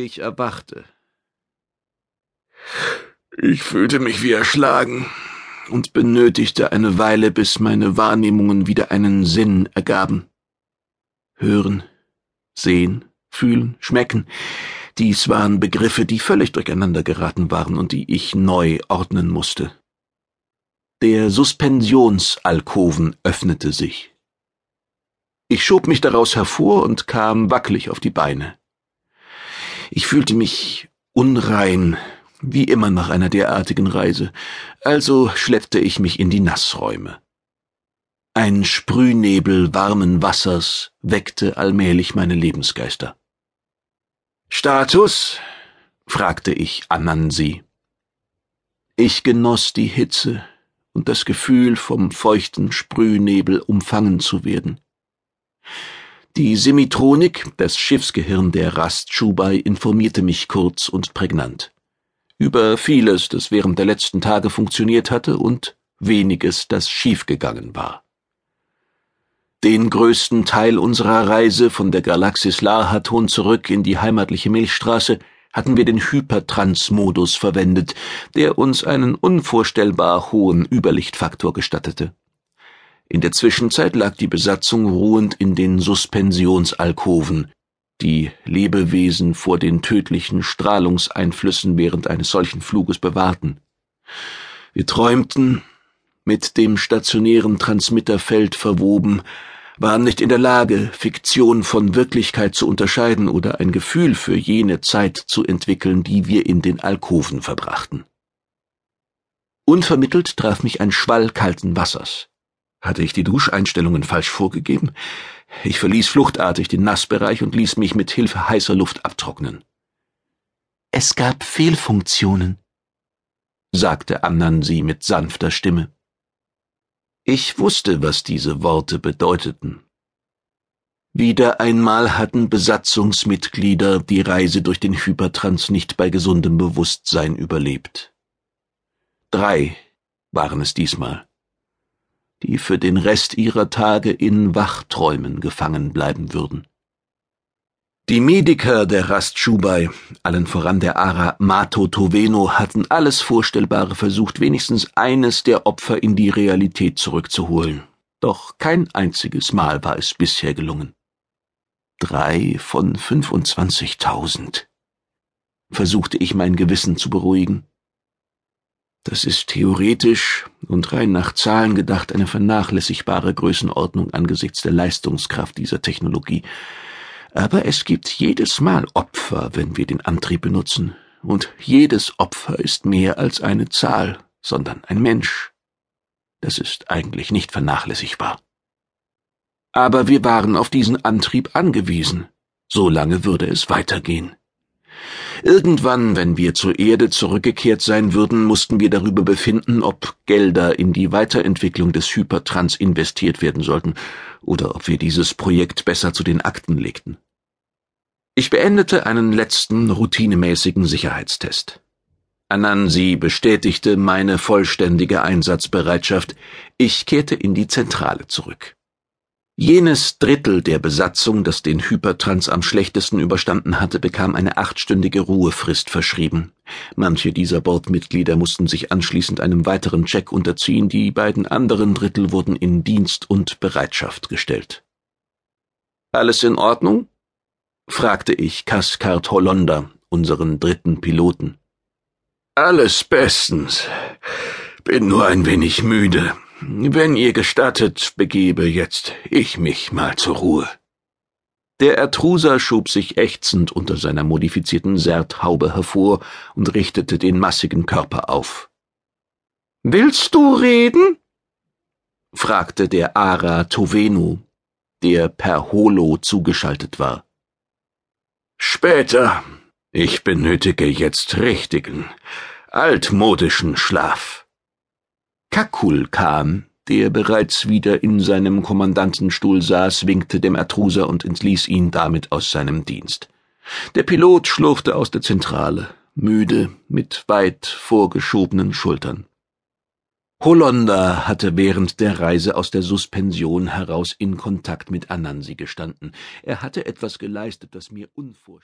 Ich erwachte. Ich fühlte mich wie erschlagen und benötigte eine Weile, bis meine Wahrnehmungen wieder einen Sinn ergaben. Hören, sehen, fühlen, schmecken, dies waren Begriffe, die völlig durcheinander geraten waren und die ich neu ordnen musste. Der Suspensionsalkoven öffnete sich. Ich schob mich daraus hervor und kam wackelig auf die Beine. Ich fühlte mich unrein, wie immer nach einer derartigen Reise, also schleppte ich mich in die Nassräume. Ein Sprühnebel warmen Wassers weckte allmählich meine Lebensgeister. Status? fragte ich Anansi. Ich genoss die Hitze und das Gefühl, vom feuchten Sprühnebel umfangen zu werden. Die Semitronik, das Schiffsgehirn der Rast Schubai, informierte mich kurz und prägnant. Über vieles, das während der letzten Tage funktioniert hatte und weniges, das schiefgegangen war. Den größten Teil unserer Reise von der Galaxis Lahaton zurück in die heimatliche Milchstraße hatten wir den Hypertrans-Modus verwendet, der uns einen unvorstellbar hohen Überlichtfaktor gestattete. In der Zwischenzeit lag die Besatzung ruhend in den Suspensionsalkoven, die Lebewesen vor den tödlichen Strahlungseinflüssen während eines solchen Fluges bewahrten. Wir träumten, mit dem stationären Transmitterfeld verwoben, waren nicht in der Lage, Fiktion von Wirklichkeit zu unterscheiden oder ein Gefühl für jene Zeit zu entwickeln, die wir in den Alkoven verbrachten. Unvermittelt traf mich ein Schwall kalten Wassers. Hatte ich die Duscheinstellungen falsch vorgegeben? Ich verließ fluchtartig den Nassbereich und ließ mich mit Hilfe heißer Luft abtrocknen. Es gab Fehlfunktionen, sagte Anansi mit sanfter Stimme. Ich wusste, was diese Worte bedeuteten. Wieder einmal hatten Besatzungsmitglieder die Reise durch den Hypertrans nicht bei gesundem Bewusstsein überlebt. Drei waren es diesmal, die für den Rest ihrer Tage in Wachträumen gefangen bleiben würden. Die Mediker der Rastschubai, allen voran der Ara Mato Toveno, hatten alles Vorstellbare versucht, wenigstens eines der Opfer in die Realität zurückzuholen. Doch kein einziges Mal war es bisher gelungen. Drei von 25.000. Versuchte ich mein Gewissen zu beruhigen. Das ist theoretisch und rein nach Zahlen gedacht eine vernachlässigbare Größenordnung angesichts der Leistungskraft dieser Technologie aber es gibt jedes Mal Opfer, wenn wir den Antrieb benutzen, und jedes Opfer ist mehr als eine Zahl, sondern ein Mensch. Das ist eigentlich nicht vernachlässigbar. Aber wir waren auf diesen Antrieb angewiesen. So lange würde es weitergehen. Irgendwann, wenn wir zur Erde zurückgekehrt sein würden, mussten wir darüber befinden, ob Gelder in die Weiterentwicklung des Hypertrans investiert werden sollten oder ob wir dieses Projekt besser zu den Akten legten. Ich beendete einen letzten routinemäßigen Sicherheitstest. Anansi bestätigte meine vollständige Einsatzbereitschaft. Ich kehrte in die Zentrale zurück. Jenes Drittel der Besatzung, das den Hypertrans am schlechtesten überstanden hatte, bekam eine achtstündige Ruhefrist verschrieben. Manche dieser Bordmitglieder mussten sich anschließend einem weiteren Check unterziehen, die beiden anderen Drittel wurden in Dienst und Bereitschaft gestellt. Alles in Ordnung? fragte ich Kaskart Hollonder, unseren dritten Piloten. Alles bestens. Bin nur ein wenig müde. Wenn ihr gestattet, begebe jetzt ich mich mal zur Ruhe. Der Ertruser schob sich ächzend unter seiner modifizierten Serthaube hervor und richtete den massigen Körper auf. Willst du reden? fragte der Ara Tovenu, der per Holo zugeschaltet war. Später. Ich benötige jetzt richtigen, altmodischen Schlaf. Kakul kam, der bereits wieder in seinem Kommandantenstuhl saß, winkte dem Ertruser und entließ ihn damit aus seinem Dienst. Der Pilot schlurfte aus der Zentrale, müde, mit weit vorgeschobenen Schultern. Hollander hatte während der Reise aus der Suspension heraus in Kontakt mit Anansi gestanden. Er hatte etwas geleistet, das mir unvorstellbar